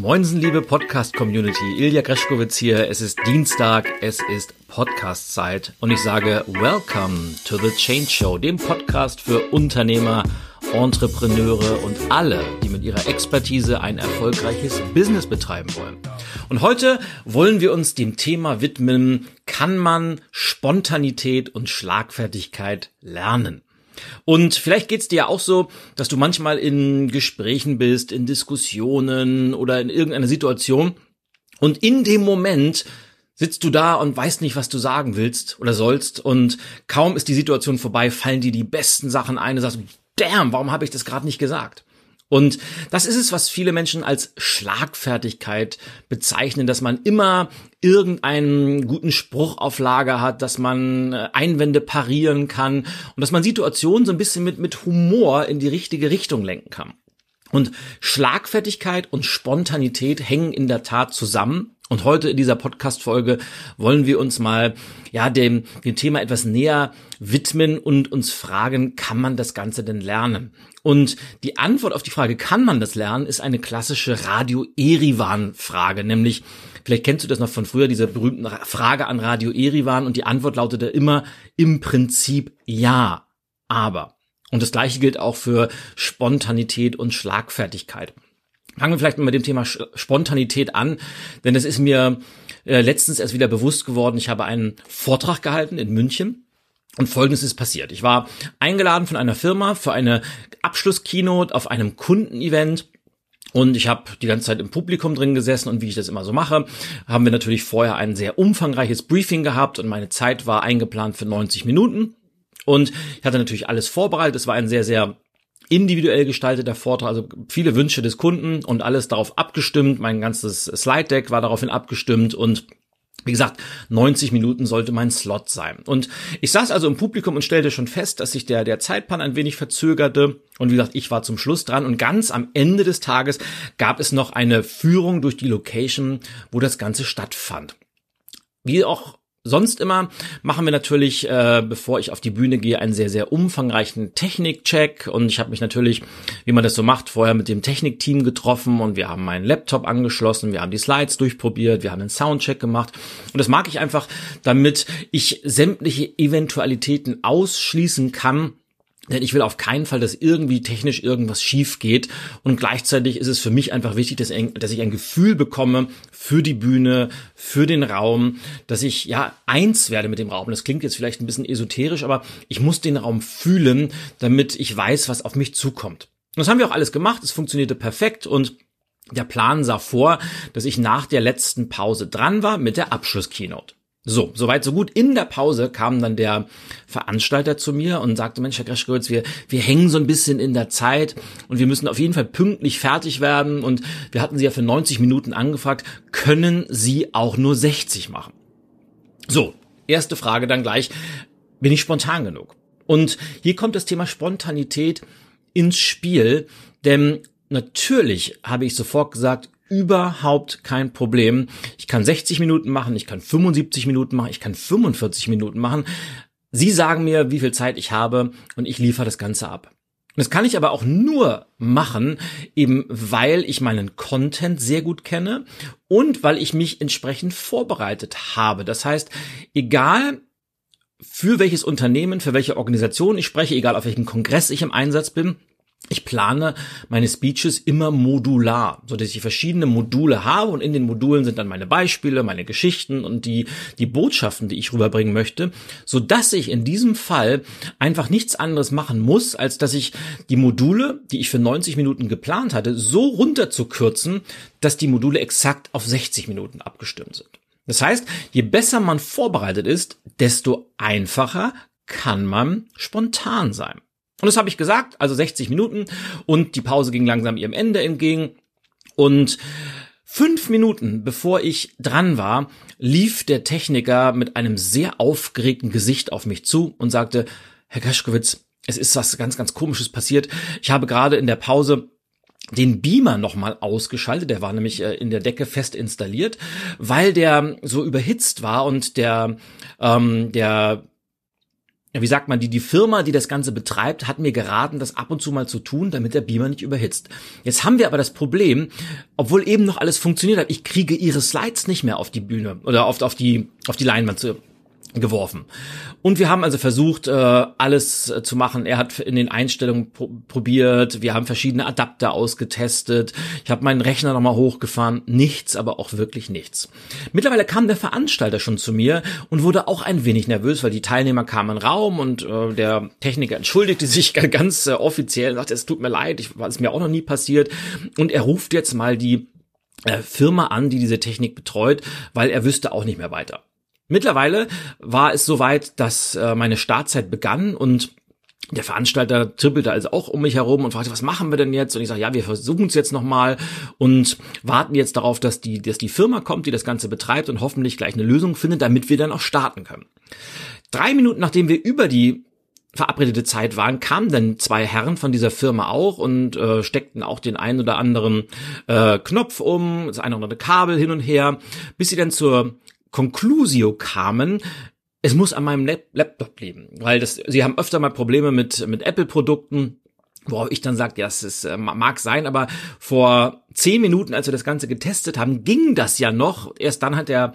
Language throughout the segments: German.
Moinsen, liebe Podcast-Community. Ilja Greschkowitz hier. Es ist Dienstag, es ist Podcast-Zeit und ich sage Welcome to the Change Show, dem Podcast für Unternehmer, Entrepreneure und alle, die mit ihrer Expertise ein erfolgreiches Business betreiben wollen. Und heute wollen wir uns dem Thema widmen, kann man Spontanität und Schlagfertigkeit lernen? Und vielleicht geht's dir ja auch so, dass du manchmal in Gesprächen bist, in Diskussionen oder in irgendeiner Situation und in dem Moment sitzt du da und weißt nicht, was du sagen willst oder sollst und kaum ist die Situation vorbei, fallen dir die besten Sachen ein und sagst, damn, warum habe ich das gerade nicht gesagt? Und das ist es, was viele Menschen als Schlagfertigkeit bezeichnen, dass man immer irgendeinen guten Spruch auf Lager hat, dass man äh, Einwände parieren kann und dass man Situationen so ein bisschen mit, mit Humor in die richtige Richtung lenken kann. Und Schlagfertigkeit und Spontanität hängen in der Tat zusammen. Und heute in dieser Podcast-Folge wollen wir uns mal, ja, dem, dem Thema etwas näher widmen und uns fragen, kann man das Ganze denn lernen? Und die Antwort auf die Frage, kann man das lernen, ist eine klassische Radio Erivan Frage, nämlich, vielleicht kennst du das noch von früher, diese berühmten Frage an Radio Erivan und die Antwort lautete immer im Prinzip ja, aber. Und das gleiche gilt auch für Spontanität und Schlagfertigkeit. Fangen wir vielleicht mit dem Thema Spontanität an, denn das ist mir äh, letztens erst wieder bewusst geworden. Ich habe einen Vortrag gehalten in München und folgendes ist passiert. Ich war eingeladen von einer Firma für eine Abschlusskeynote auf einem Kundenevent. Und ich habe die ganze Zeit im Publikum drin gesessen und wie ich das immer so mache, haben wir natürlich vorher ein sehr umfangreiches Briefing gehabt und meine Zeit war eingeplant für 90 Minuten. Und ich hatte natürlich alles vorbereitet. Es war ein sehr, sehr individuell gestalteter Vortrag, also viele Wünsche des Kunden und alles darauf abgestimmt. Mein ganzes Slide Deck war daraufhin abgestimmt und wie gesagt, 90 Minuten sollte mein Slot sein. Und ich saß also im Publikum und stellte schon fest, dass sich der, der Zeitplan ein wenig verzögerte. Und wie gesagt, ich war zum Schluss dran. Und ganz am Ende des Tages gab es noch eine Führung durch die Location, wo das Ganze stattfand. Wie auch Sonst immer machen wir natürlich, äh, bevor ich auf die Bühne gehe, einen sehr, sehr umfangreichen Technikcheck. Und ich habe mich natürlich, wie man das so macht, vorher mit dem Technikteam getroffen und wir haben meinen Laptop angeschlossen, wir haben die Slides durchprobiert, wir haben einen Soundcheck gemacht. Und das mag ich einfach, damit ich sämtliche Eventualitäten ausschließen kann, denn ich will auf keinen Fall, dass irgendwie technisch irgendwas schief geht. Und gleichzeitig ist es für mich einfach wichtig, dass, ich ein Gefühl bekomme für die Bühne, für den Raum, dass ich ja eins werde mit dem Raum. Das klingt jetzt vielleicht ein bisschen esoterisch, aber ich muss den Raum fühlen, damit ich weiß, was auf mich zukommt. Das haben wir auch alles gemacht. Es funktionierte perfekt und der Plan sah vor, dass ich nach der letzten Pause dran war mit der Abschlusskeynote. So, soweit, so gut. In der Pause kam dann der Veranstalter zu mir und sagte, Mensch, Herr Greschkowitz, wir, wir hängen so ein bisschen in der Zeit und wir müssen auf jeden Fall pünktlich fertig werden und wir hatten Sie ja für 90 Minuten angefragt, können Sie auch nur 60 machen? So, erste Frage dann gleich, bin ich spontan genug? Und hier kommt das Thema Spontanität ins Spiel, denn natürlich habe ich sofort gesagt, überhaupt kein Problem. Ich kann 60 Minuten machen, ich kann 75 Minuten machen, ich kann 45 Minuten machen. Sie sagen mir, wie viel Zeit ich habe und ich liefere das Ganze ab. Das kann ich aber auch nur machen, eben weil ich meinen Content sehr gut kenne und weil ich mich entsprechend vorbereitet habe. Das heißt, egal für welches Unternehmen, für welche Organisation ich spreche, egal auf welchem Kongress ich im Einsatz bin, ich plane meine Speeches immer modular, so dass ich verschiedene Module habe und in den Modulen sind dann meine Beispiele, meine Geschichten und die, die Botschaften, die ich rüberbringen möchte, so dass ich in diesem Fall einfach nichts anderes machen muss, als dass ich die Module, die ich für 90 Minuten geplant hatte, so runterzukürzen, dass die Module exakt auf 60 Minuten abgestimmt sind. Das heißt, je besser man vorbereitet ist, desto einfacher kann man spontan sein. Und das habe ich gesagt, also 60 Minuten. Und die Pause ging langsam ihrem Ende entgegen. Und Fünf Minuten bevor ich dran war, lief der Techniker mit einem sehr aufgeregten Gesicht auf mich zu und sagte, Herr Kaschkowitz, es ist was ganz, ganz komisches passiert. Ich habe gerade in der Pause den Beamer nochmal ausgeschaltet, der war nämlich äh, in der Decke fest installiert, weil der so überhitzt war und der, ähm, der wie sagt man, die, die Firma, die das Ganze betreibt, hat mir geraten, das ab und zu mal zu tun, damit der Beamer nicht überhitzt. Jetzt haben wir aber das Problem, obwohl eben noch alles funktioniert hat, ich kriege ihre Slides nicht mehr auf die Bühne oder auf, auf die, auf die Leinwand zu, geworfen. Und wir haben also versucht, äh, alles äh, zu machen. Er hat in den Einstellungen probiert. Wir haben verschiedene Adapter ausgetestet. Ich habe meinen Rechner nochmal hochgefahren. Nichts, aber auch wirklich nichts. Mittlerweile kam der Veranstalter schon zu mir und wurde auch ein wenig nervös, weil die Teilnehmer kamen in den Raum und äh, der Techniker entschuldigte sich ganz offiziell und sagte, es tut mir leid, ich, war es mir auch noch nie passiert. Und er ruft jetzt mal die Firma an, die diese Technik betreut, weil er wüsste auch nicht mehr weiter. Mittlerweile war es soweit, dass äh, meine Startzeit begann und der Veranstalter trippelte also auch um mich herum und fragte, was machen wir denn jetzt? Und ich sage, ja, wir versuchen es jetzt nochmal und warten jetzt darauf, dass die, dass die Firma kommt, die das Ganze betreibt und hoffentlich gleich eine Lösung findet, damit wir dann auch starten können. Drei Minuten nachdem wir über die verabredete Zeit waren, kamen dann zwei Herren von dieser Firma auch und äh, steckten auch den einen oder anderen äh, Knopf um, das eine oder andere Kabel hin und her, bis sie dann zur Conclusio kamen, es muss an meinem Laptop liegen, weil das, sie haben öfter mal Probleme mit, mit Apple-Produkten, worauf ich dann sage, ja, es ist, äh, mag sein, aber vor zehn Minuten, als wir das Ganze getestet haben, ging das ja noch. Erst dann hat der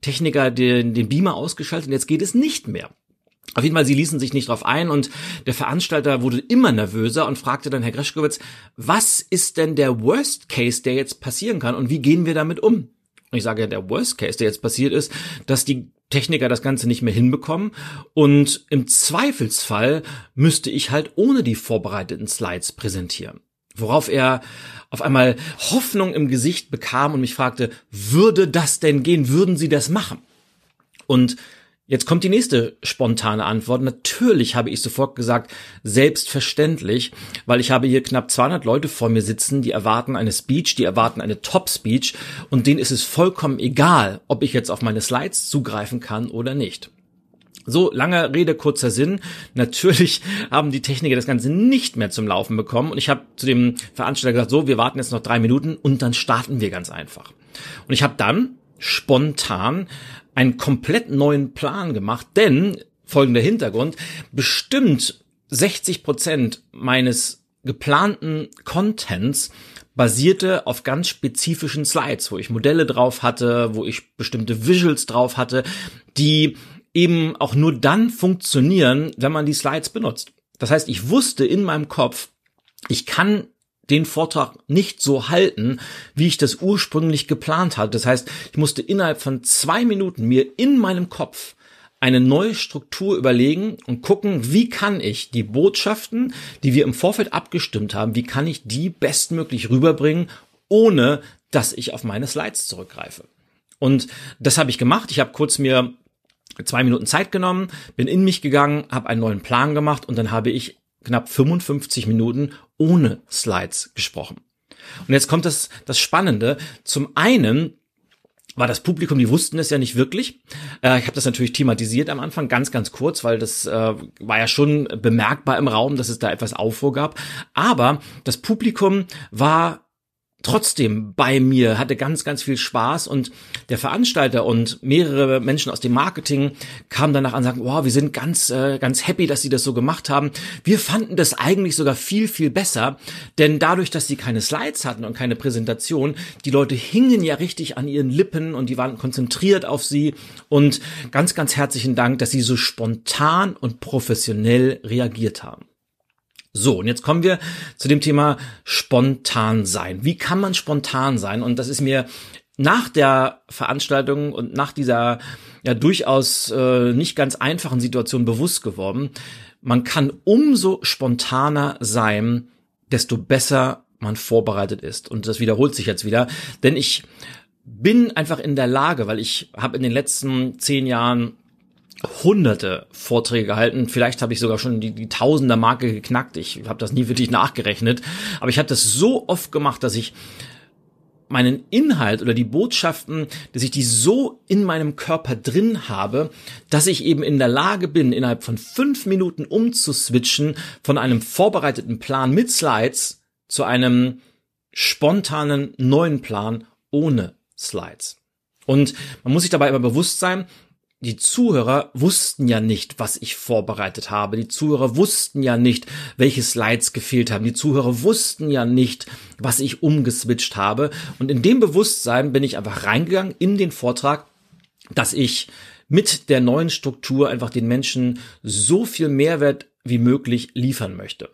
Techniker den, den Beamer ausgeschaltet und jetzt geht es nicht mehr. Auf jeden Fall, sie ließen sich nicht drauf ein und der Veranstalter wurde immer nervöser und fragte dann Herr Greschkowitz, was ist denn der Worst Case, der jetzt passieren kann und wie gehen wir damit um? Ich sage ja, der Worst Case, der jetzt passiert ist, dass die Techniker das Ganze nicht mehr hinbekommen und im Zweifelsfall müsste ich halt ohne die vorbereiteten Slides präsentieren. Worauf er auf einmal Hoffnung im Gesicht bekam und mich fragte, würde das denn gehen? Würden Sie das machen? Und Jetzt kommt die nächste spontane Antwort. Natürlich habe ich sofort gesagt, selbstverständlich, weil ich habe hier knapp 200 Leute vor mir sitzen, die erwarten eine Speech, die erwarten eine Top-Speech und denen ist es vollkommen egal, ob ich jetzt auf meine Slides zugreifen kann oder nicht. So, lange Rede, kurzer Sinn. Natürlich haben die Techniker das Ganze nicht mehr zum Laufen bekommen und ich habe zu dem Veranstalter gesagt, so, wir warten jetzt noch drei Minuten und dann starten wir ganz einfach. Und ich habe dann spontan einen komplett neuen Plan gemacht, denn folgender Hintergrund, bestimmt 60 Prozent meines geplanten Contents basierte auf ganz spezifischen Slides, wo ich Modelle drauf hatte, wo ich bestimmte Visuals drauf hatte, die eben auch nur dann funktionieren, wenn man die Slides benutzt. Das heißt, ich wusste in meinem Kopf, ich kann den Vortrag nicht so halten, wie ich das ursprünglich geplant hatte. Das heißt, ich musste innerhalb von zwei Minuten mir in meinem Kopf eine neue Struktur überlegen und gucken, wie kann ich die Botschaften, die wir im Vorfeld abgestimmt haben, wie kann ich die bestmöglich rüberbringen, ohne dass ich auf meine Slides zurückgreife. Und das habe ich gemacht. Ich habe kurz mir zwei Minuten Zeit genommen, bin in mich gegangen, habe einen neuen Plan gemacht und dann habe ich knapp 55 Minuten ohne Slides gesprochen. Und jetzt kommt das, das Spannende. Zum einen war das Publikum, die wussten es ja nicht wirklich. Äh, ich habe das natürlich thematisiert am Anfang, ganz, ganz kurz, weil das äh, war ja schon bemerkbar im Raum, dass es da etwas Aufruhr gab. Aber das Publikum war trotzdem bei mir, hatte ganz, ganz viel Spaß und der Veranstalter und mehrere Menschen aus dem Marketing kamen danach an und sagten, wow, wir sind ganz, äh, ganz happy, dass sie das so gemacht haben. Wir fanden das eigentlich sogar viel, viel besser, denn dadurch, dass sie keine Slides hatten und keine Präsentation, die Leute hingen ja richtig an ihren Lippen und die waren konzentriert auf sie und ganz, ganz herzlichen Dank, dass sie so spontan und professionell reagiert haben. So, und jetzt kommen wir zu dem Thema spontan sein. Wie kann man spontan sein? Und das ist mir nach der Veranstaltung und nach dieser ja durchaus äh, nicht ganz einfachen Situation bewusst geworden. Man kann umso spontaner sein, desto besser man vorbereitet ist. Und das wiederholt sich jetzt wieder, denn ich bin einfach in der Lage, weil ich habe in den letzten zehn Jahren hunderte Vorträge gehalten. Vielleicht habe ich sogar schon die, die Tausender-Marke geknackt. Ich habe das nie wirklich nachgerechnet. Aber ich habe das so oft gemacht, dass ich meinen Inhalt oder die Botschaften, dass ich die so in meinem Körper drin habe, dass ich eben in der Lage bin, innerhalb von fünf Minuten umzuswitchen von einem vorbereiteten Plan mit Slides zu einem spontanen neuen Plan ohne Slides. Und man muss sich dabei immer bewusst sein, die Zuhörer wussten ja nicht, was ich vorbereitet habe. Die Zuhörer wussten ja nicht, welche Slides gefehlt haben. Die Zuhörer wussten ja nicht, was ich umgeswitcht habe. Und in dem Bewusstsein bin ich einfach reingegangen in den Vortrag, dass ich mit der neuen Struktur einfach den Menschen so viel Mehrwert wie möglich liefern möchte.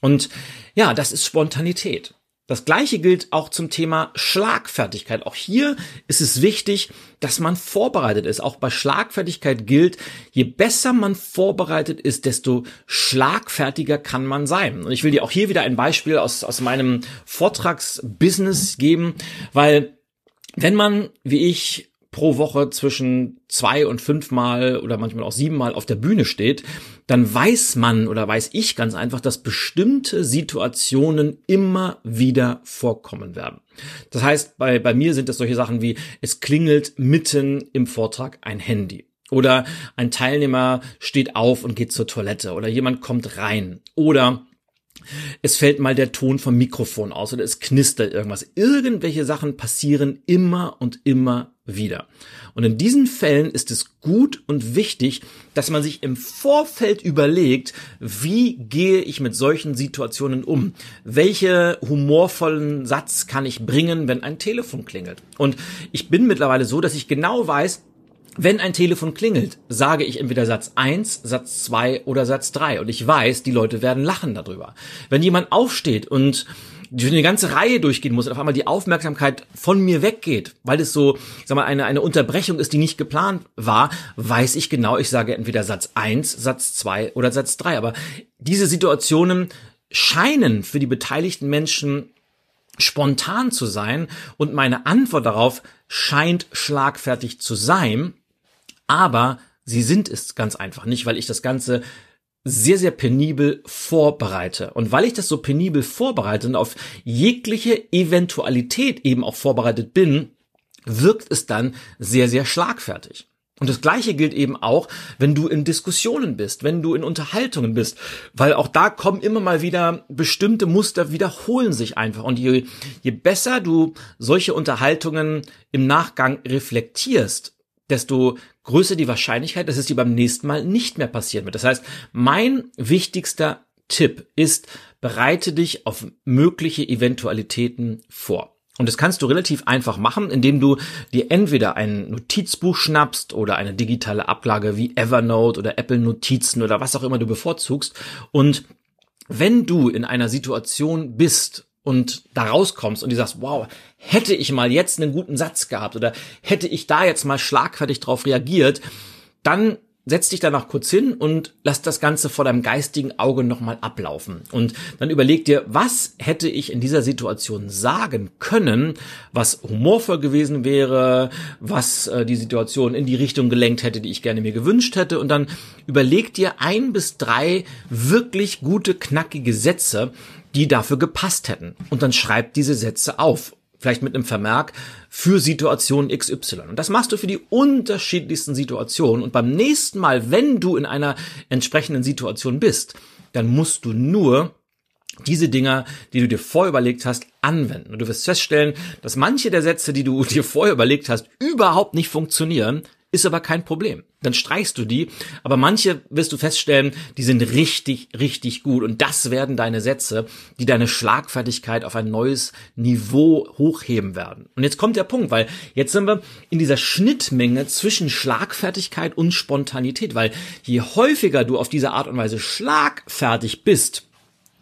Und ja, das ist Spontanität. Das gleiche gilt auch zum Thema Schlagfertigkeit. Auch hier ist es wichtig, dass man vorbereitet ist. Auch bei Schlagfertigkeit gilt, je besser man vorbereitet ist, desto schlagfertiger kann man sein. Und ich will dir auch hier wieder ein Beispiel aus, aus meinem Vortragsbusiness geben, weil wenn man, wie ich, pro Woche zwischen zwei und fünfmal oder manchmal auch siebenmal auf der Bühne steht, dann weiß man oder weiß ich ganz einfach, dass bestimmte Situationen immer wieder vorkommen werden. Das heißt, bei, bei mir sind es solche Sachen wie, es klingelt mitten im Vortrag ein Handy. Oder ein Teilnehmer steht auf und geht zur Toilette. Oder jemand kommt rein. Oder es fällt mal der Ton vom Mikrofon aus oder es knistert irgendwas. Irgendwelche Sachen passieren immer und immer wieder. Und in diesen Fällen ist es gut und wichtig, dass man sich im Vorfeld überlegt, wie gehe ich mit solchen Situationen um? Welche humorvollen Satz kann ich bringen, wenn ein Telefon klingelt? Und ich bin mittlerweile so, dass ich genau weiß, wenn ein Telefon klingelt, sage ich entweder Satz 1, Satz 2 oder Satz 3 und ich weiß, die Leute werden lachen darüber. Wenn jemand aufsteht und durch eine ganze Reihe durchgehen muss und auf einmal die Aufmerksamkeit von mir weggeht, weil es so, sag mal, eine, eine Unterbrechung ist, die nicht geplant war, weiß ich genau, ich sage entweder Satz 1, Satz 2 oder Satz 3. Aber diese Situationen scheinen für die beteiligten Menschen spontan zu sein und meine Antwort darauf scheint schlagfertig zu sein, aber sie sind es ganz einfach nicht, weil ich das Ganze sehr, sehr penibel vorbereite. Und weil ich das so penibel vorbereite und auf jegliche Eventualität eben auch vorbereitet bin, wirkt es dann sehr, sehr schlagfertig. Und das Gleiche gilt eben auch, wenn du in Diskussionen bist, wenn du in Unterhaltungen bist, weil auch da kommen immer mal wieder bestimmte Muster wiederholen sich einfach. Und je, je besser du solche Unterhaltungen im Nachgang reflektierst, desto größer die Wahrscheinlichkeit, dass es dir beim nächsten Mal nicht mehr passieren wird. Das heißt, mein wichtigster Tipp ist, bereite dich auf mögliche Eventualitäten vor. Und das kannst du relativ einfach machen, indem du dir entweder ein Notizbuch schnappst oder eine digitale Ablage wie Evernote oder Apple Notizen oder was auch immer du bevorzugst. Und wenn du in einer Situation bist und da rauskommst und du sagst, wow, hätte ich mal jetzt einen guten Satz gehabt oder hätte ich da jetzt mal schlagfertig drauf reagiert, dann setz dich danach kurz hin und lass das Ganze vor deinem geistigen Auge nochmal ablaufen. Und dann überleg dir, was hätte ich in dieser Situation sagen können, was humorvoll gewesen wäre, was äh, die Situation in die Richtung gelenkt hätte, die ich gerne mir gewünscht hätte. Und dann überleg dir ein bis drei wirklich gute, knackige Sätze, die dafür gepasst hätten. Und dann schreib diese Sätze auf. Vielleicht mit einem Vermerk für Situation XY. Und das machst du für die unterschiedlichsten Situationen. Und beim nächsten Mal, wenn du in einer entsprechenden Situation bist, dann musst du nur diese Dinger, die du dir vorher überlegt hast, anwenden. Und du wirst feststellen, dass manche der Sätze, die du dir vorher überlegt hast, überhaupt nicht funktionieren, ist aber kein Problem. Dann streichst du die, aber manche wirst du feststellen, die sind richtig, richtig gut und das werden deine Sätze, die deine Schlagfertigkeit auf ein neues Niveau hochheben werden. Und jetzt kommt der Punkt, weil jetzt sind wir in dieser Schnittmenge zwischen Schlagfertigkeit und Spontanität, weil je häufiger du auf diese Art und Weise schlagfertig bist,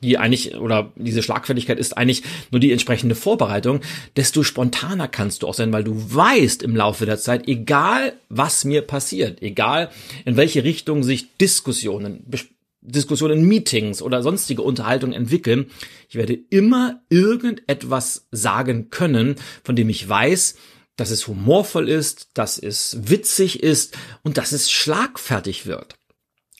die eigentlich, oder diese Schlagfertigkeit ist eigentlich nur die entsprechende Vorbereitung, desto spontaner kannst du auch sein, weil du weißt im Laufe der Zeit, egal was mir passiert, egal in welche Richtung sich Diskussionen, Diskussionen, Meetings oder sonstige Unterhaltungen entwickeln, ich werde immer irgendetwas sagen können, von dem ich weiß, dass es humorvoll ist, dass es witzig ist und dass es schlagfertig wird.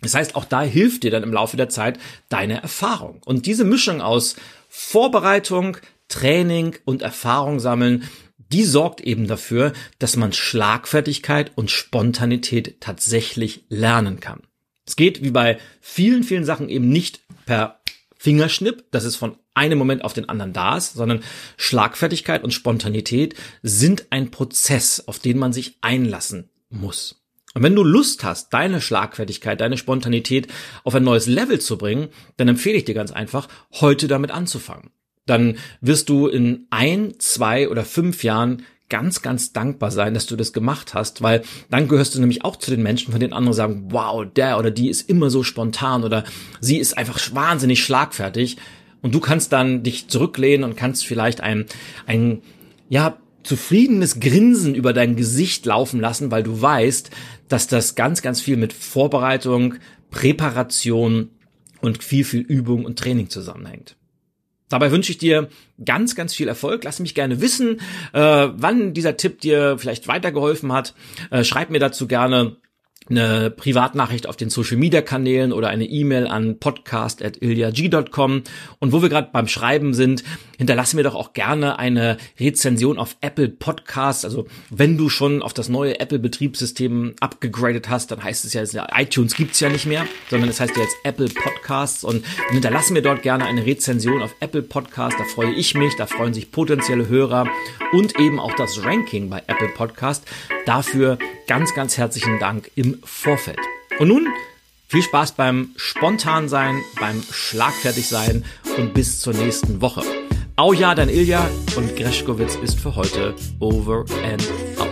Das heißt, auch da hilft dir dann im Laufe der Zeit deine Erfahrung. Und diese Mischung aus Vorbereitung, Training und Erfahrung sammeln, die sorgt eben dafür, dass man Schlagfertigkeit und Spontanität tatsächlich lernen kann. Es geht wie bei vielen, vielen Sachen eben nicht per Fingerschnipp, dass es von einem Moment auf den anderen da ist, sondern Schlagfertigkeit und Spontanität sind ein Prozess, auf den man sich einlassen muss. Und wenn du Lust hast, deine Schlagfertigkeit, deine Spontanität auf ein neues Level zu bringen, dann empfehle ich dir ganz einfach, heute damit anzufangen. Dann wirst du in ein, zwei oder fünf Jahren ganz, ganz dankbar sein, dass du das gemacht hast, weil dann gehörst du nämlich auch zu den Menschen, von denen andere sagen, wow, der oder die ist immer so spontan oder sie ist einfach wahnsinnig schlagfertig. Und du kannst dann dich zurücklehnen und kannst vielleicht ein, ein, ja, zufriedenes Grinsen über dein Gesicht laufen lassen, weil du weißt, dass das ganz, ganz viel mit Vorbereitung, Präparation und viel, viel Übung und Training zusammenhängt. Dabei wünsche ich dir ganz, ganz viel Erfolg. Lass mich gerne wissen, äh, wann dieser Tipp dir vielleicht weitergeholfen hat. Äh, schreib mir dazu gerne eine Privatnachricht auf den Social Media Kanälen oder eine E-Mail an podcast@ilyag.com und wo wir gerade beim Schreiben sind, hinterlasse mir doch auch gerne eine Rezension auf Apple Podcasts. Also, wenn du schon auf das neue Apple Betriebssystem abgegradet hast, dann heißt es ja, iTunes gibt's ja nicht mehr, sondern es heißt ja jetzt Apple Podcasts und hinterlasse mir dort gerne eine Rezension auf Apple Podcasts, da freue ich mich, da freuen sich potenzielle Hörer und eben auch das Ranking bei Apple Podcast. Dafür ganz, ganz herzlichen Dank im Vorfeld. Und nun viel Spaß beim Spontansein, beim Schlagfertigsein und bis zur nächsten Woche. Au ja, dein Ilja und Greschkowitz ist für heute over and out.